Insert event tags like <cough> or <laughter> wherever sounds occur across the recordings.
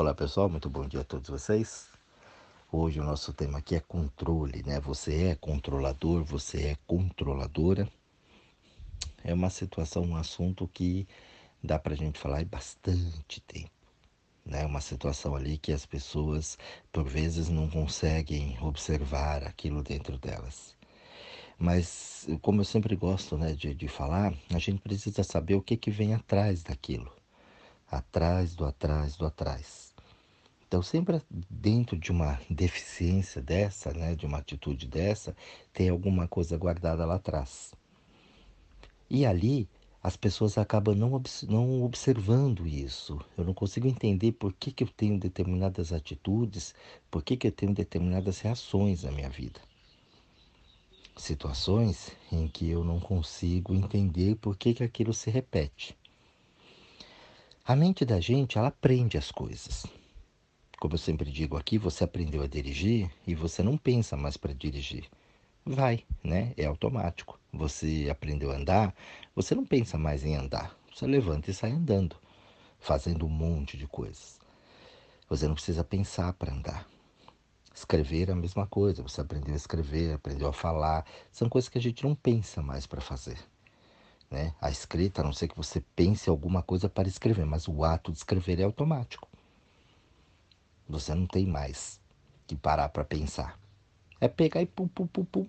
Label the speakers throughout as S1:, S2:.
S1: Olá pessoal, muito bom dia a todos vocês. Hoje o nosso tema aqui é controle, né? Você é controlador, você é controladora. É uma situação, um assunto que dá pra gente falar bastante tempo. Né? Uma situação ali que as pessoas por vezes não conseguem observar aquilo dentro delas. Mas como eu sempre gosto né, de, de falar, a gente precisa saber o que, que vem atrás daquilo. Atrás do atrás do atrás. Então, sempre dentro de uma deficiência dessa, né, de uma atitude dessa, tem alguma coisa guardada lá atrás. E ali as pessoas acabam não, não observando isso. Eu não consigo entender por que, que eu tenho determinadas atitudes, por que, que eu tenho determinadas reações na minha vida. Situações em que eu não consigo entender por que, que aquilo se repete. A mente da gente, ela aprende as coisas. Como eu sempre digo aqui, você aprendeu a dirigir e você não pensa mais para dirigir. Vai, né? É automático. Você aprendeu a andar, você não pensa mais em andar. Você levanta e sai andando, fazendo um monte de coisas. Você não precisa pensar para andar. Escrever é a mesma coisa. Você aprendeu a escrever, aprendeu a falar. São coisas que a gente não pensa mais para fazer. Né? A escrita, a não ser que você pense alguma coisa para escrever, mas o ato de escrever é automático. Você não tem mais que parar para pensar. É pegar e pum, pum, pum, pum.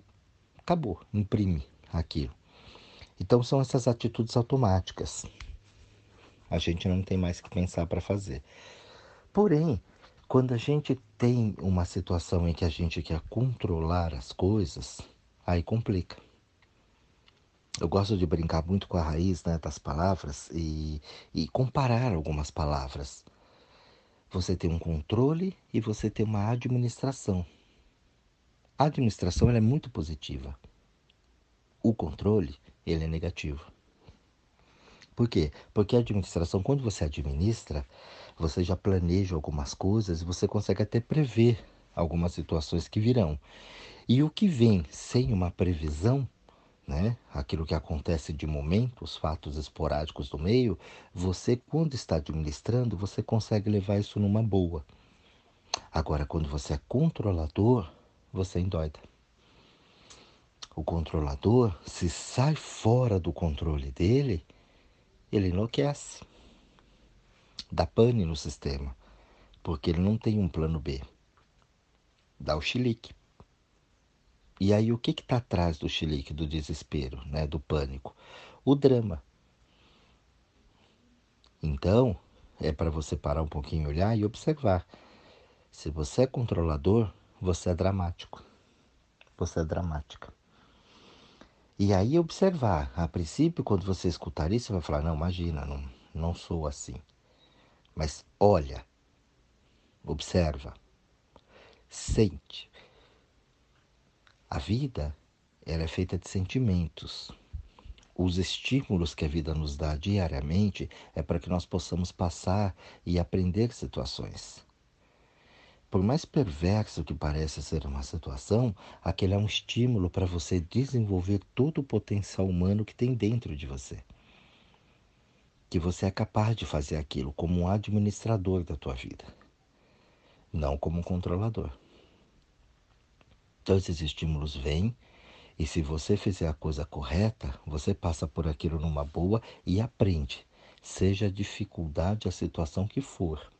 S1: Acabou. Imprime aquilo. Então são essas atitudes automáticas. A gente não tem mais que pensar para fazer. Porém, quando a gente tem uma situação em que a gente quer controlar as coisas, aí complica. Eu gosto de brincar muito com a raiz né, das palavras e, e comparar algumas palavras. Você tem um controle e você tem uma administração. A administração é muito positiva. O controle, ele é negativo. Por quê? Porque a administração, quando você administra, você já planeja algumas coisas e você consegue até prever algumas situações que virão. E o que vem sem uma previsão né? aquilo que acontece de momento, os fatos esporádicos do meio, você, quando está administrando, você consegue levar isso numa boa. Agora, quando você é controlador, você endoida. O controlador, se sai fora do controle dele, ele enlouquece. Dá pane no sistema, porque ele não tem um plano B. Dá o chilique. E aí o que está atrás do chilique, do desespero, né, do pânico? O drama. Então, é para você parar um pouquinho, olhar e observar. Se você é controlador, você é dramático. Você é dramática. E aí observar. A princípio, quando você escutar isso, você vai falar, não, imagina, não, não sou assim. Mas olha, observa, sente, a vida ela é feita de sentimentos. Os estímulos que a vida nos dá diariamente é para que nós possamos passar e aprender situações. Por mais perverso que pareça ser uma situação, aquele é um estímulo para você desenvolver todo o potencial humano que tem dentro de você. Que você é capaz de fazer aquilo como um administrador da tua vida, não como um controlador. Então esses estímulos vêm e se você fizer a coisa correta, você passa por aquilo numa boa e aprende, seja a dificuldade, a situação que for.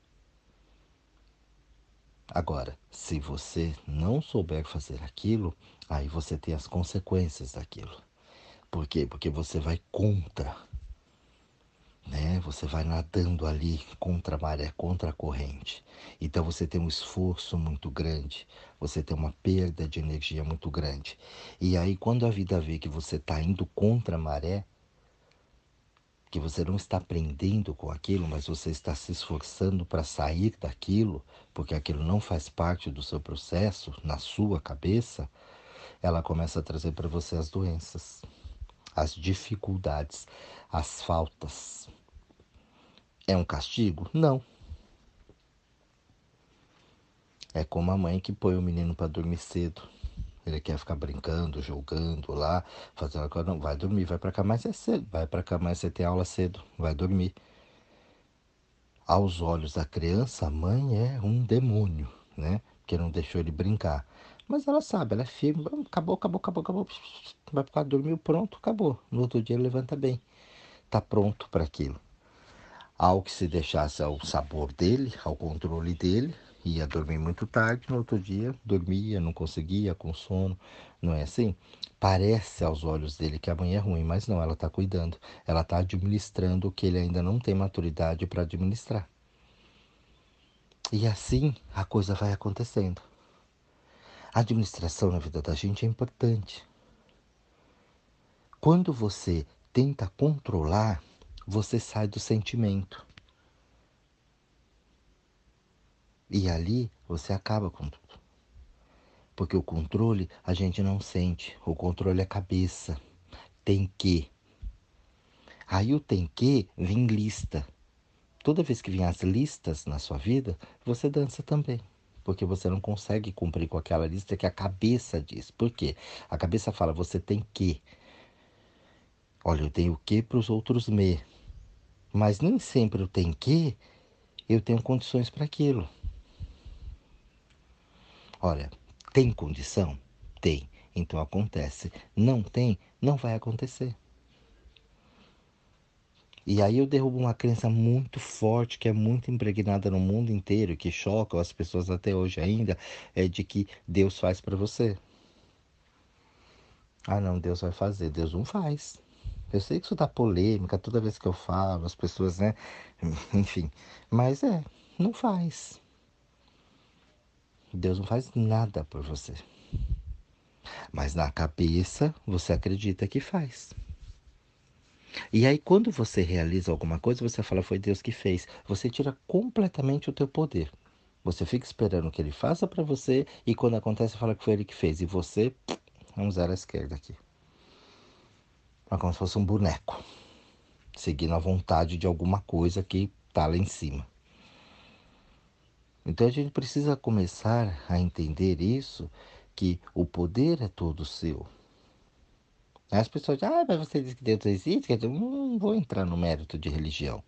S1: Agora, se você não souber fazer aquilo, aí você tem as consequências daquilo. Por quê? Porque você vai contra né? Você vai nadando ali contra a maré, contra a corrente. Então você tem um esforço muito grande, você tem uma perda de energia muito grande. E aí quando a vida vê que você está indo contra a maré, que você não está aprendendo com aquilo, mas você está se esforçando para sair daquilo, porque aquilo não faz parte do seu processo, na sua cabeça, ela começa a trazer para você as doenças, as dificuldades, as faltas. É um castigo? Não. É como a mãe que põe o menino para dormir cedo. Ele quer ficar brincando, jogando lá, fazendo coisa. Não, vai dormir, vai para cá mais é cedo. Vai para cá mais você tem aula cedo, vai dormir. Aos olhos da criança, a mãe é um demônio, né? Que não deixou ele brincar. Mas ela sabe, ela é firme. Acabou, acabou, acabou, acabou. Vai ficar dormiu, pronto, acabou. No outro dia levanta bem. Tá pronto para aquilo. Ao que se deixasse ao sabor dele, ao controle dele, ia dormir muito tarde, no outro dia dormia, não conseguia, com sono, não é assim? Parece aos olhos dele que a mãe é ruim, mas não, ela está cuidando, ela está administrando o que ele ainda não tem maturidade para administrar. E assim a coisa vai acontecendo. A administração na vida da gente é importante. Quando você tenta controlar, você sai do sentimento. E ali você acaba com tudo. Porque o controle a gente não sente, o controle é cabeça. Tem que. Aí o tem que vem lista. Toda vez que vem as listas na sua vida, você dança também. Porque você não consegue cumprir com aquela lista que a cabeça diz. Por quê? A cabeça fala, você tem que. Olha, eu tenho que para os outros me. Mas nem sempre eu tenho que, eu tenho condições para aquilo. Olha, tem condição? Tem. Então acontece. Não tem? Não vai acontecer. E aí eu derrubo uma crença muito forte, que é muito impregnada no mundo inteiro, que choca as pessoas até hoje ainda, é de que Deus faz para você. Ah não, Deus vai fazer. Deus não faz. Eu sei que isso dá polêmica toda vez que eu falo, as pessoas, né? <laughs> Enfim. Mas é, não faz. Deus não faz nada por você. Mas na cabeça você acredita que faz. E aí quando você realiza alguma coisa, você fala foi Deus que fez. Você tira completamente o teu poder. Você fica esperando que ele faça para você e quando acontece fala que foi ele que fez e você um zero à esquerda aqui. É como se fosse um boneco, seguindo a vontade de alguma coisa que tá lá em cima. Então a gente precisa começar a entender isso, que o poder é todo seu. As pessoas dizem, ah, mas você diz que Deus existe, quer dizer, não vou entrar no mérito de religião.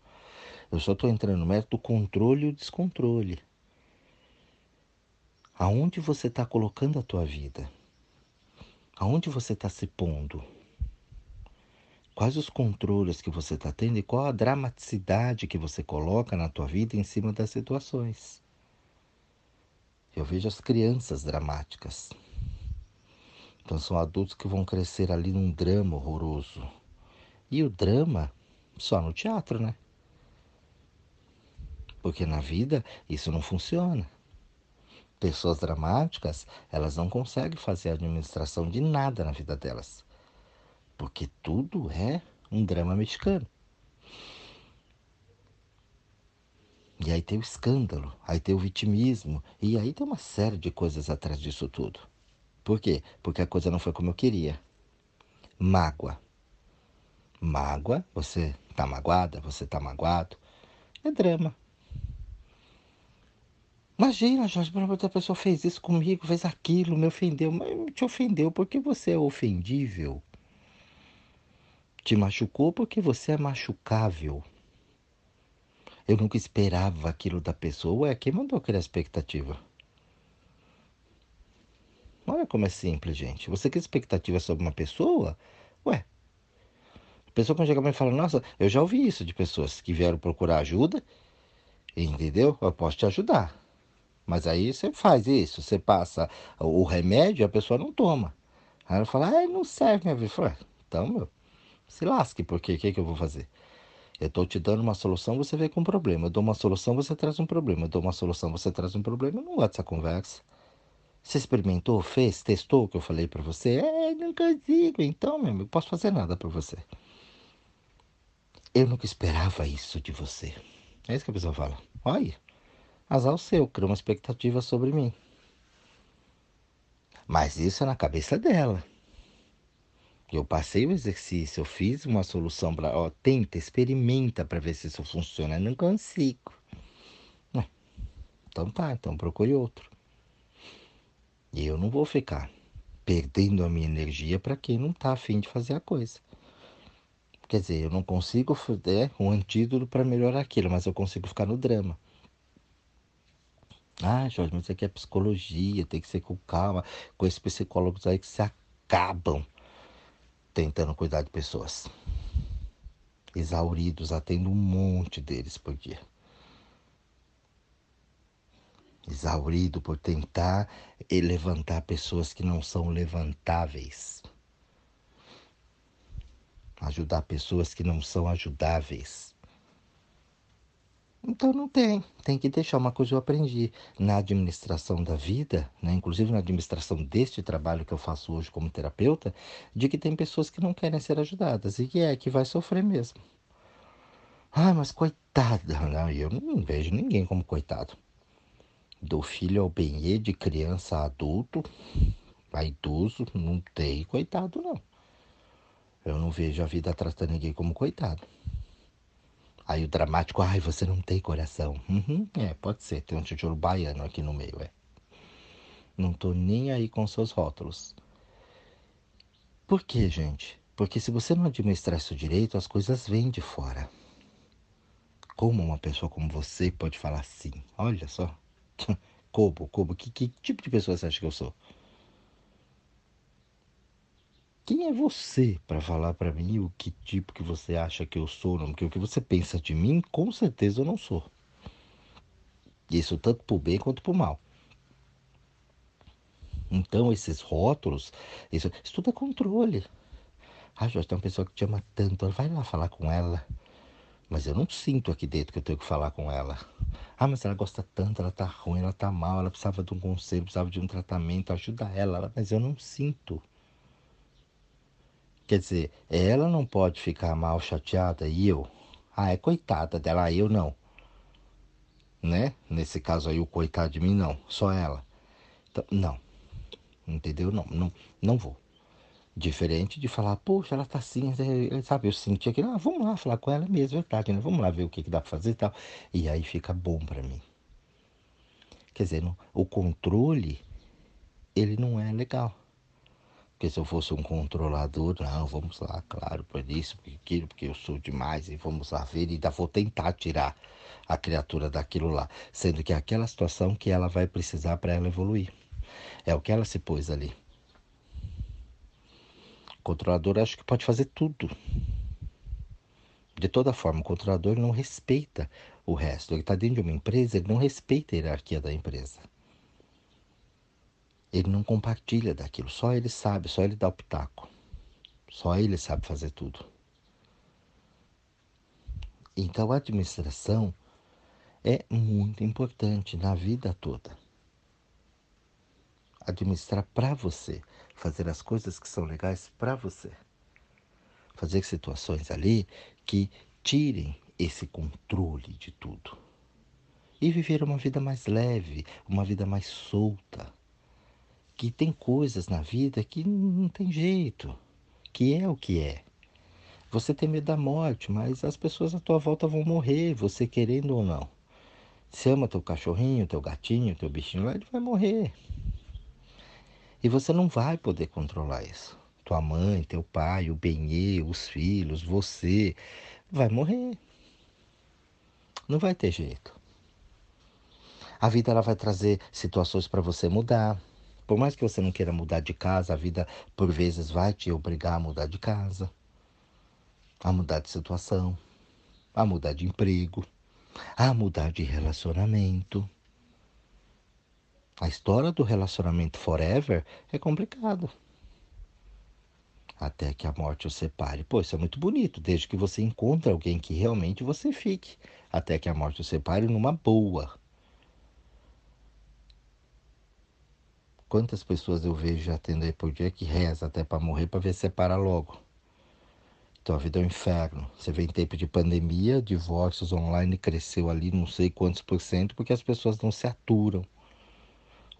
S1: Eu só estou entrando no mérito do controle e o descontrole. Aonde você está colocando a tua vida? Aonde você está se pondo? Quais os controles que você está tendo e qual a dramaticidade que você coloca na tua vida em cima das situações? Eu vejo as crianças dramáticas. Então são adultos que vão crescer ali num drama horroroso. E o drama só no teatro, né? Porque na vida isso não funciona. Pessoas dramáticas, elas não conseguem fazer administração de nada na vida delas. Porque tudo é um drama mexicano. E aí tem o escândalo, aí tem o vitimismo, e aí tem uma série de coisas atrás disso tudo. Por quê? Porque a coisa não foi como eu queria. Mágoa. Mágoa, você tá magoada, você tá magoado. É drama. Imagina, Jorge, a pessoa fez isso comigo, fez aquilo, me ofendeu. Mas te ofendeu porque você é ofendível. Te machucou porque você é machucável. Eu nunca esperava aquilo da pessoa. Ué, quem mandou criar expectativa? Olha como é simples, gente. Você quer expectativa sobre uma pessoa? Ué. A pessoa quando chega pra mim fala, nossa, eu já ouvi isso de pessoas que vieram procurar ajuda. Entendeu? Eu posso te ajudar. Mas aí você faz isso, você passa o remédio a pessoa não toma. Aí ela fala, ah, não serve minha vida. Eu falo, então, meu, se lasque, porque o que, que eu vou fazer? Eu estou te dando uma solução, você vem com um problema. Eu dou uma solução, você traz um problema. Eu dou uma solução, você traz um problema. Eu não gosto dessa conversa. Você experimentou, fez, testou o que eu falei para você? É, não consigo. Então, meu amigo, posso fazer nada para você. Eu nunca esperava isso de você. É isso que a pessoa fala. Olha, azar o seu, criou uma expectativa sobre mim. Mas isso é na cabeça dela. Eu passei o exercício, eu fiz uma solução para, ó, tenta, experimenta para ver se isso funciona. Eu não consigo. Então tá, então procure outro. E eu não vou ficar perdendo a minha energia para quem não tá afim de fazer a coisa. Quer dizer, eu não consigo é, um antídoto para melhorar aquilo, mas eu consigo ficar no drama. Ah, Jorge, mas isso aqui é psicologia, tem que ser com calma, com esses psicólogos aí que se acabam tentando cuidar de pessoas. Exauridos, atendo um monte deles por dia. Exaurido por tentar levantar pessoas que não são levantáveis. Ajudar pessoas que não são ajudáveis. Então não tem, tem que deixar. Uma coisa eu aprendi na administração da vida, né, inclusive na administração deste trabalho que eu faço hoje como terapeuta, de que tem pessoas que não querem ser ajudadas e que é que vai sofrer mesmo. Ah, mas coitada, não, eu não vejo ninguém como coitado. Do filho ao bem de criança a adulto, a idoso, não tem coitado não. Eu não vejo a vida tratando ninguém como coitado. Aí o dramático, ai, você não tem coração. Uhum, é, pode ser, tem um tijolo baiano aqui no meio, é. Não tô nem aí com seus rótulos. Por quê, gente? Porque se você não administrar isso direito, as coisas vêm de fora. Como uma pessoa como você pode falar assim? Olha só. <laughs> Como, como, que, que tipo de pessoa você acha que eu sou? Quem é você para falar para mim o que tipo que você acha que eu sou? Não? Porque o que você pensa de mim, com certeza eu não sou. Isso tanto por bem quanto por mal. Então, esses rótulos, isso, isso tudo é controle. Ah, Jorge, tem uma pessoa que te ama tanto, vai lá falar com ela. Mas eu não sinto aqui dentro que eu tenho que falar com ela. Ah, mas ela gosta tanto, ela tá ruim, ela tá mal, ela precisava de um conselho, precisava de um tratamento, ajuda ela, mas eu não sinto. Quer dizer, ela não pode ficar mal chateada e eu? Ah, é coitada dela, eu não. Né? Nesse caso aí, o coitado de mim não, só ela. Então, não. Entendeu? Não, não, não vou. Diferente de falar, poxa, ela tá assim, é, é, sabe? Eu senti aquilo, ah, vamos lá falar com ela mesmo, é verdade, né? Vamos lá ver o que, que dá pra fazer e tal. E aí fica bom para mim. Quer dizer, o controle, ele não é legal. Porque se eu fosse um controlador, não, vamos lá, claro, por isso, por aquilo, porque eu sou demais, e vamos lá ver, e ainda vou tentar tirar a criatura daquilo lá. Sendo que é aquela situação que ela vai precisar para ela evoluir. É o que ela se pôs ali. Controlador acho que pode fazer tudo. De toda forma, o controlador não respeita o resto. Ele está dentro de uma empresa, ele não respeita a hierarquia da empresa. Ele não compartilha daquilo, só ele sabe, só ele dá o pitaco. Só ele sabe fazer tudo. Então a administração é muito importante na vida toda. Administrar para você, fazer as coisas que são legais para você. Fazer situações ali que tirem esse controle de tudo. E viver uma vida mais leve, uma vida mais solta que tem coisas na vida que não tem jeito, que é o que é. Você tem medo da morte, mas as pessoas à tua volta vão morrer, você querendo ou não. Você ama teu cachorrinho, teu gatinho, teu bichinho ele vai morrer. E você não vai poder controlar isso. Tua mãe, teu pai, o benê, os filhos, você, vai morrer. Não vai ter jeito. A vida ela vai trazer situações para você mudar por mais que você não queira mudar de casa, a vida por vezes vai te obrigar a mudar de casa, a mudar de situação, a mudar de emprego, a mudar de relacionamento. A história do relacionamento forever é complicado. Até que a morte o separe. Pô, isso é muito bonito, desde que você encontre alguém que realmente você fique. Até que a morte o separe numa boa. Quantas pessoas eu vejo atender por dia que reza até para morrer para ver se separa logo. Então a vida é um inferno. Você vê em tempo de pandemia, divórcios online cresceu ali não sei quantos por cento porque as pessoas não se aturam.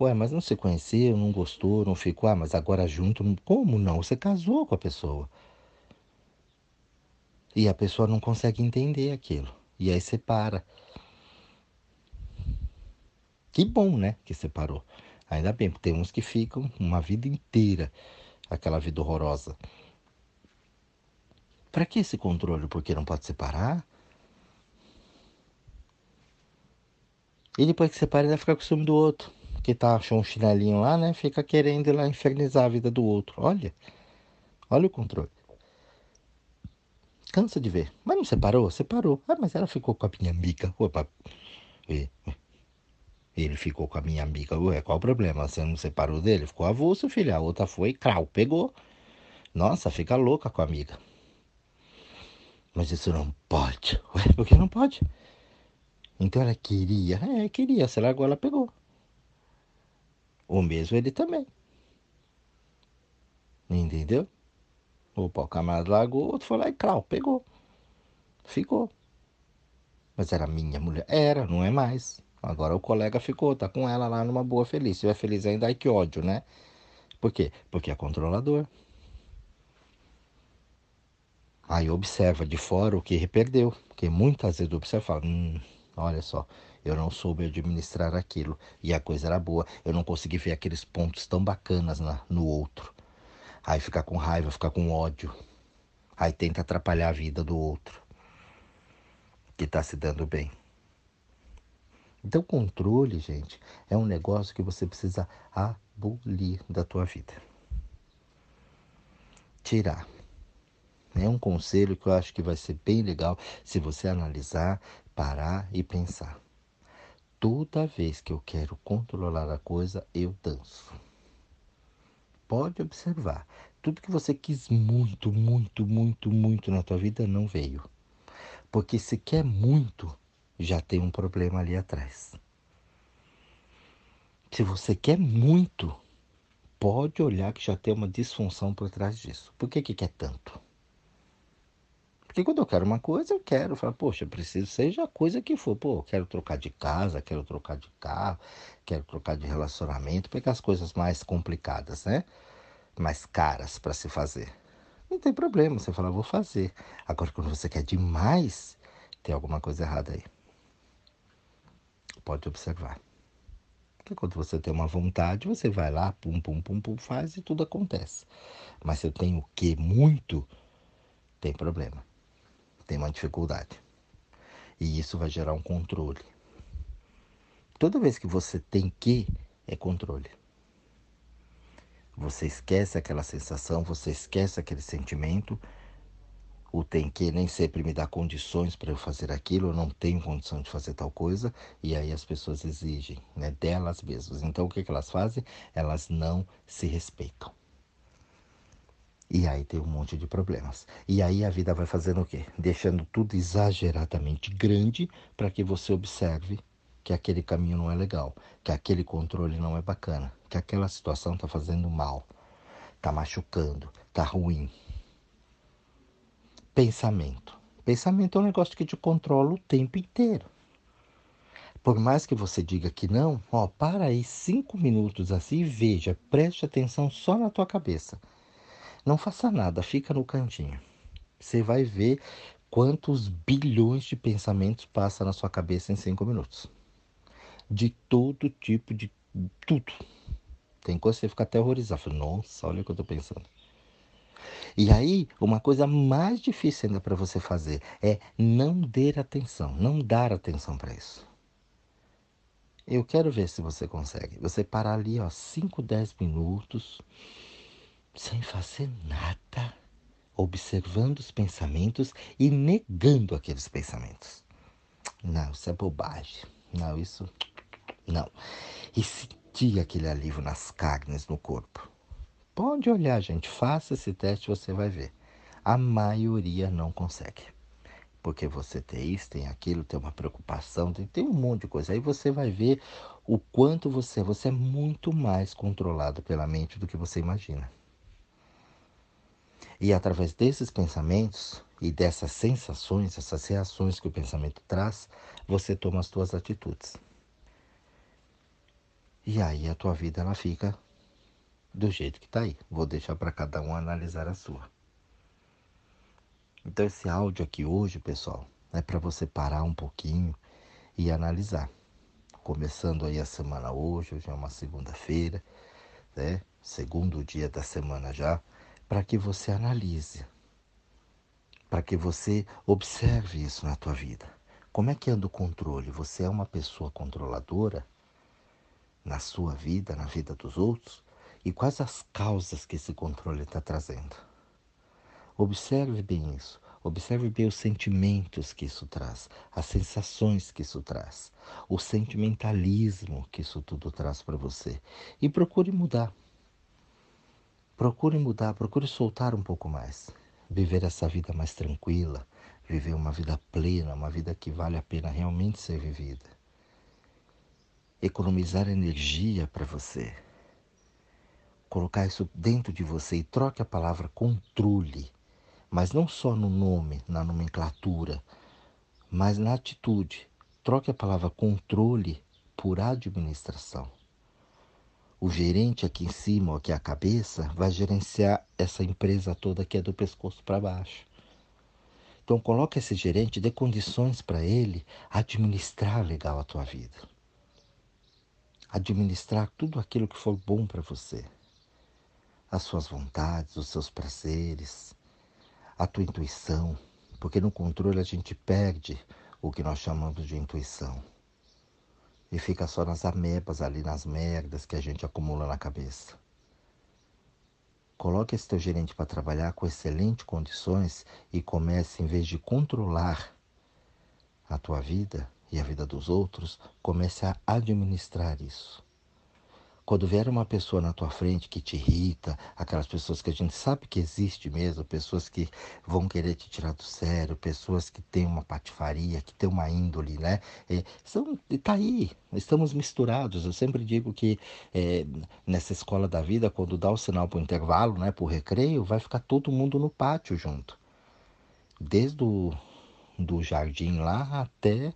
S1: Ué, mas não se conheceu, não gostou, não ficou, ah, mas agora junto, como não? Você casou com a pessoa. E a pessoa não consegue entender aquilo. E aí separa. Que bom, né, que separou. Ainda bem, porque tem uns que ficam uma vida inteira aquela vida horrorosa. Para que esse controle? Porque não pode separar? E depois que separa, ele vai ficar com o ciúme do outro. Que tá, achou um chinelinho lá, né? Fica querendo ir lá infernizar a vida do outro. Olha. Olha o controle. Cansa de ver. Mas não separou? Separou. Ah, mas ela ficou com a minha amiga. Opa. Ele ficou com a minha amiga. Ué, qual o problema? Você não separou dele? Ficou avulso, filha. A outra foi, crau, pegou. Nossa, fica louca com a amiga. Mas isso não pode. Ué, por que não pode? Então ela queria. É, queria. Se largou, ela pegou. O mesmo ele também. Entendeu? Opa, o camarada largou, o outro foi lá e crau, pegou. Ficou. Mas era minha mulher. Era, não é mais. Agora o colega ficou, tá com ela lá numa boa feliz. Se é feliz ainda, ai que ódio, né? Por quê? Porque é controlador. Aí observa de fora o que perdeu. Porque muitas vezes observa e fala, hum, olha só, eu não soube administrar aquilo. E a coisa era boa. Eu não consegui ver aqueles pontos tão bacanas na, no outro. Aí fica com raiva, fica com ódio. Aí tenta atrapalhar a vida do outro. Que está se dando bem. Então, controle, gente, é um negócio que você precisa abolir da tua vida. Tirar. É um conselho que eu acho que vai ser bem legal se você analisar, parar e pensar. Toda vez que eu quero controlar a coisa, eu danço. Pode observar. Tudo que você quis muito, muito, muito, muito na tua vida não veio. Porque se quer muito, já tem um problema ali atrás. Se você quer muito, pode olhar que já tem uma disfunção por trás disso. Por que, que quer tanto? Porque quando eu quero uma coisa, eu quero. Eu falo, poxa, preciso, seja a coisa que for. Pô, quero trocar de casa, quero trocar de carro, quero trocar de relacionamento, pegar as coisas mais complicadas, né? Mais caras para se fazer. Não tem problema, você fala, vou fazer. Agora, quando você quer demais, tem alguma coisa errada aí pode observar. Porque quando você tem uma vontade, você vai lá, pum, pum, pum, pum, faz e tudo acontece. Mas se eu tenho o que muito, tem problema. Tem uma dificuldade. E isso vai gerar um controle. Toda vez que você tem que, é controle. Você esquece aquela sensação, você esquece aquele sentimento o tem que nem sempre me dá condições para eu fazer aquilo, eu não tenho condição de fazer tal coisa, e aí as pessoas exigem né, delas mesmas. Então o que, que elas fazem? Elas não se respeitam. E aí tem um monte de problemas. E aí a vida vai fazendo o quê? Deixando tudo exageradamente grande para que você observe que aquele caminho não é legal, que aquele controle não é bacana, que aquela situação está fazendo mal, está machucando, está ruim, Pensamento. Pensamento é um negócio que te controla o tempo inteiro. Por mais que você diga que não, ó, para aí cinco minutos assim e veja, preste atenção só na tua cabeça. Não faça nada, fica no cantinho. Você vai ver quantos bilhões de pensamentos passam na sua cabeça em cinco minutos. De todo tipo de tudo. Tem coisa que você fica até horrorizado. Nossa, olha o que eu tô pensando. E aí, uma coisa mais difícil ainda para você fazer é não dar atenção, não dar atenção para isso. Eu quero ver se você consegue. Você parar ali, ó, 5, 10 minutos, sem fazer nada, observando os pensamentos e negando aqueles pensamentos. Não, isso é bobagem. Não, isso. Não. E sentir aquele alívio nas carnes, no corpo. Pode olhar, gente, faça esse teste, você vai ver. A maioria não consegue. Porque você tem isso, tem aquilo, tem uma preocupação, tem, tem um monte de coisa. Aí você vai ver o quanto você, você é muito mais controlado pela mente do que você imagina. E através desses pensamentos e dessas sensações, essas reações que o pensamento traz, você toma as suas atitudes. E aí a tua vida ela fica do jeito que está aí. Vou deixar para cada um analisar a sua. Então esse áudio aqui hoje, pessoal, é para você parar um pouquinho e analisar. Começando aí a semana hoje, hoje é uma segunda-feira, né? Segundo dia da semana já, para que você analise. para que você observe isso na tua vida. Como é que anda o controle? Você é uma pessoa controladora na sua vida, na vida dos outros? E quais as causas que esse controle está trazendo? Observe bem isso. Observe bem os sentimentos que isso traz, as sensações que isso traz, o sentimentalismo que isso tudo traz para você. E procure mudar. Procure mudar, procure soltar um pouco mais. Viver essa vida mais tranquila, viver uma vida plena, uma vida que vale a pena realmente ser vivida. Economizar energia para você. Colocar isso dentro de você e troque a palavra controle mas não só no nome, na nomenclatura, mas na atitude. Troque a palavra controle por administração. O gerente aqui em cima, ou aqui a cabeça, vai gerenciar essa empresa toda que é do pescoço para baixo. Então coloque esse gerente, dê condições para ele administrar legal a tua vida. Administrar tudo aquilo que for bom para você. As suas vontades, os seus prazeres, a tua intuição, porque no controle a gente perde o que nós chamamos de intuição. E fica só nas amebas ali, nas merdas que a gente acumula na cabeça. Coloque esse teu gerente para trabalhar com excelentes condições e comece, em vez de controlar a tua vida e a vida dos outros, comece a administrar isso. Quando vier uma pessoa na tua frente que te irrita, aquelas pessoas que a gente sabe que existe mesmo, pessoas que vão querer te tirar do sério, pessoas que têm uma patifaria, que têm uma índole, né? É, são, tá aí, estamos misturados. Eu sempre digo que é, nessa escola da vida, quando dá o sinal para o intervalo, né, para o recreio, vai ficar todo mundo no pátio junto. Desde o do jardim lá até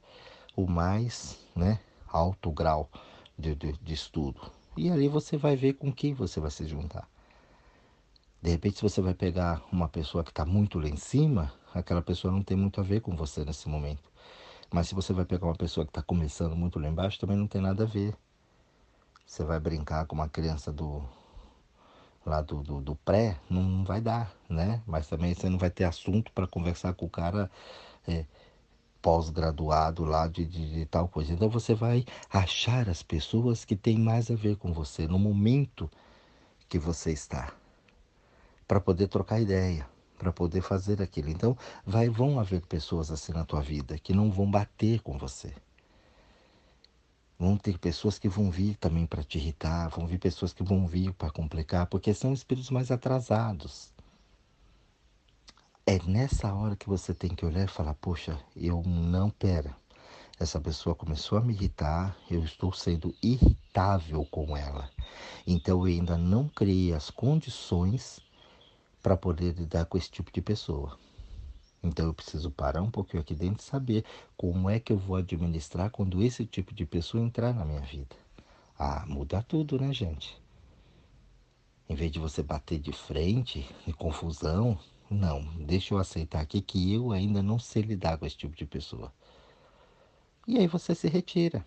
S1: o mais né, alto grau de, de, de estudo. E ali você vai ver com quem você vai se juntar. De repente, se você vai pegar uma pessoa que está muito lá em cima, aquela pessoa não tem muito a ver com você nesse momento. Mas se você vai pegar uma pessoa que está começando muito lá embaixo, também não tem nada a ver. Você vai brincar com uma criança do lá do, do, do pré, não vai dar, né? Mas também você não vai ter assunto para conversar com o cara é, pós-graduado lá de, de, de, tal coisa. Então você vai achar as pessoas que têm mais a ver com você no momento que você está, para poder trocar ideia, para poder fazer aquilo. Então vai, vão haver pessoas assim na tua vida que não vão bater com você. Vão ter pessoas que vão vir também para te irritar, vão vir pessoas que vão vir para complicar, porque são espíritos mais atrasados. É nessa hora que você tem que olhar e falar: Poxa, eu não, pera. Essa pessoa começou a me irritar, eu estou sendo irritável com ela. Então eu ainda não criei as condições para poder lidar com esse tipo de pessoa. Então eu preciso parar um pouquinho aqui dentro e saber como é que eu vou administrar quando esse tipo de pessoa entrar na minha vida. Ah, muda tudo, né, gente? Em vez de você bater de frente, em confusão, não, deixa eu aceitar aqui que eu ainda não sei lidar com esse tipo de pessoa. E aí você se retira.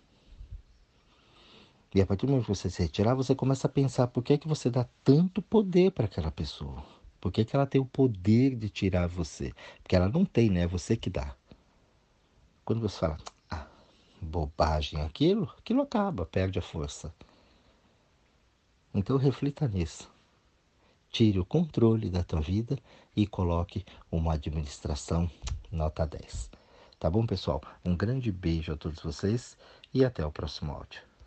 S1: E a partir do momento que você se retirar, você começa a pensar por que, é que você dá tanto poder para aquela pessoa. Por que, é que ela tem o poder de tirar você? Porque ela não tem, né? É você que dá. Quando você fala, ah, bobagem aquilo, aquilo acaba, perde a força. Então reflita nisso. Tire o controle da tua vida e coloque uma administração nota 10. Tá bom, pessoal? Um grande beijo a todos vocês e até o próximo áudio.